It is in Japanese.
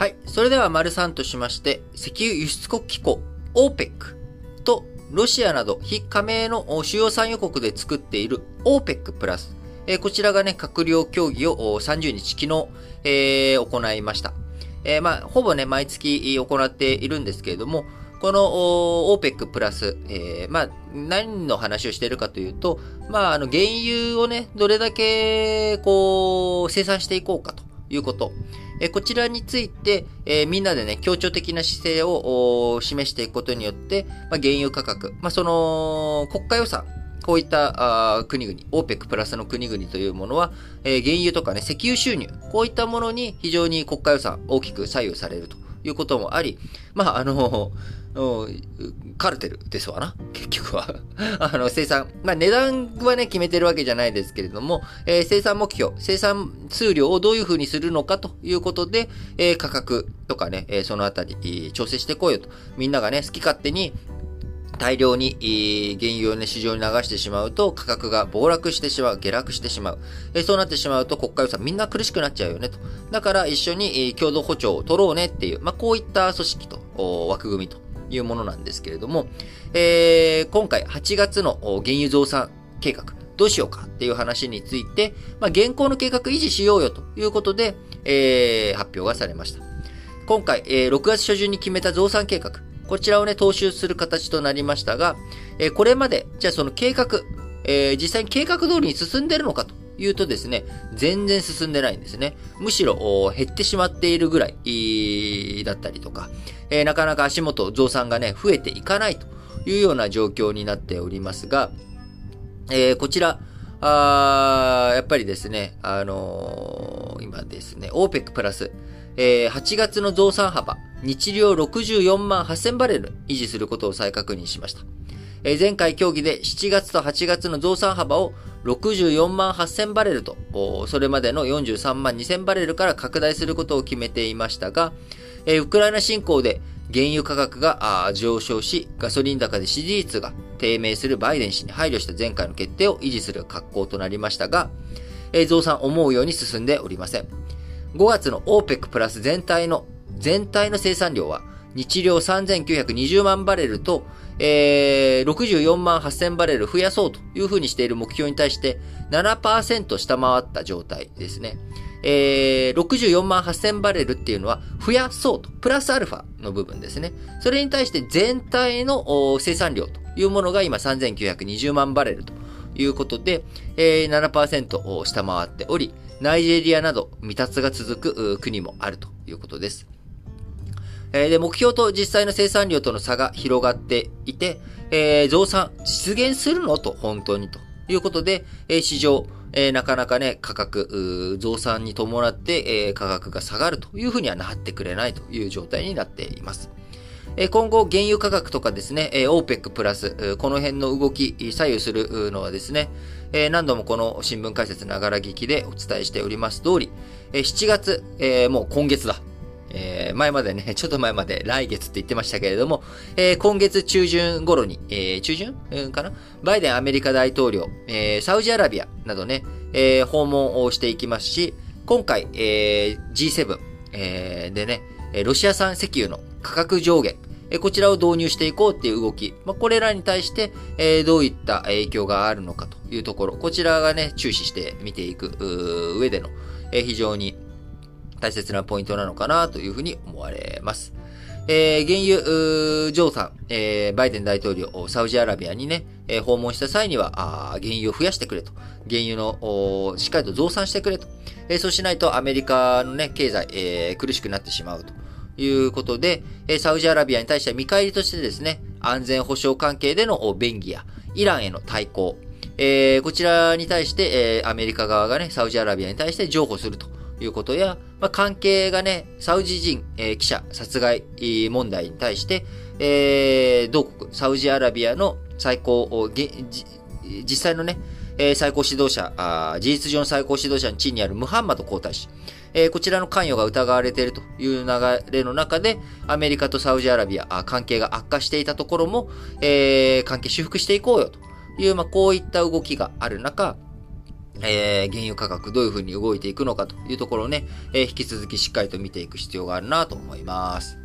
はい。それでは、丸3としまして、石油輸出国機構 OPEC とロシアなど非加盟の主要産油国で作っている OPEC プラス、えー、こちらがね、閣僚協議を30日昨日、えー、行いました。えー、まあ、ほぼね、毎月行っているんですけれども、この OPEC プラス、えー、まあ、何の話をしているかというと、まあ、あの、原油をね、どれだけ、こう、生産していこうかということ。えこちらについて、えみんなでね、協調的な姿勢を示していくことによって、まあ、原油価格、まあ、その、国家予算、こういったあ国々、OPEC プラスの国々というものは、えー、原油とかね、石油収入、こういったものに非常に国家予算大きく左右されるということもあり、まあ、あの、カルテルですわな。結局はあの、生産。まあ、値段はね、決めてるわけじゃないですけれども、えー、生産目標、生産数量をどういうふうにするのかということで、えー、価格とかね、えー、そのあたり、調整してこうよと。みん。ながね、好き勝手に、大量に原油をね、市場に流してしまうと価格が暴落してしまう、下落してしまう。えそうなってしまうと国家予算みん。な苦しくなっちゃうよねと。だから一緒に共同歩調を取ろうねっていう、まあ、こういった組織と枠組みというものなんですけれども、えー、今回8月の原油増産計画、どうしようかっていう話について、まあ、現行の計画維持しようよということで、えー、発表がされました。今回、えー、6月初旬に決めた増産計画、こちらをね、踏襲する形となりましたが、えー、これまで、じゃあその計画、えー、実際に計画通りに進んでるのかというとですね、全然進んでないんですね。むしろ減ってしまっているぐらいだったりとか、えー、なかなか足元増産がね、増えていかないというような状況になっておりますが、えー、こちら、あやっぱりですね、あのー、今ですね、OPEC プラス、えー、8月の増産幅、日量64万8000バレル維持することを再確認しました。えー、前回協議で7月と8月の増産幅を64万8000バレルと、それまでの43万2000バレルから拡大することを決めていましたが、ウクライナ侵攻で原油価格が上昇し、ガソリン高で支持率が低迷するバイデン氏に配慮した前回の決定を維持する格好となりましたが、増産思うように進んでおりません。5月の OPEC プラス全体の、全体の生産量は、日量3920万バレルと、えー、64万8000バレル増やそうというふうにしている目標に対して7%下回った状態ですね。えー、64万8000バレルっていうのは増やそうと、プラスアルファの部分ですね。それに対して全体の生産量というものが今3920万バレルということで、えー、7%を下回っており、ナイジェリアなど未達が続く国もあるということです。えー、で、目標と実際の生産量との差が広がっていて、えー、増産実現するの？と、本当に？ということで、えー、市場、え、なかなかね、価格、増産に伴って、え、価格が下がるというふうにはなってくれないという状態になっています。え、今後、原油価格とかですね、えー、OPEC プラス、この辺の動き、左右するのはですね、え、何度もこの新聞解説ながら聞きでお伝えしております通り、え、7月、え、もう今月だ。前までね、ちょっと前まで来月って言ってましたけれども、えー、今月中旬頃に、えー、中旬、うん、かな？バイデンアメリカ大統領、えー、サウジアラビアなどね、えー、訪問をしていきますし、今回、えー、G7、えー、でね、ロシア産石油の価格上限、えこちらを導入していこうっていう動き、まあ、これらに対して、えどういった影響があるのかというところ、こちらがね、注視して見ていく上での、え非常に大切なポイントなのかなというふうに思われます。えー、原油、増産、えー、バイデン大統領、サウジアラビアにね、えー、訪問した際には、あ原油を増やしてくれと。原油の、しっかりと増産してくれと。えー、そうしないとアメリカのね、経済、えー、苦しくなってしまうということで、えー、サウジアラビアに対しては見返りとしてですね、安全保障関係での便宜や、イランへの対抗、えー、こちらに対して、えー、アメリカ側がね、サウジアラビアに対して譲歩するということや、まあ、関係がね、サウジ人、えー、記者殺害問題に対して、えー、同国、サウジアラビアの最高、実際のね、えー、最高指導者あ、事実上の最高指導者の地位にあるムハンマド皇太子、えー、こちらの関与が疑われているという流れの中で、アメリカとサウジアラビア、あ関係が悪化していたところも、えー、関係修復していこうよという、まあ、こういった動きがある中、えー、原油価格どういう風に動いていくのかというところをね、えー、引き続きしっかりと見ていく必要があるなと思います。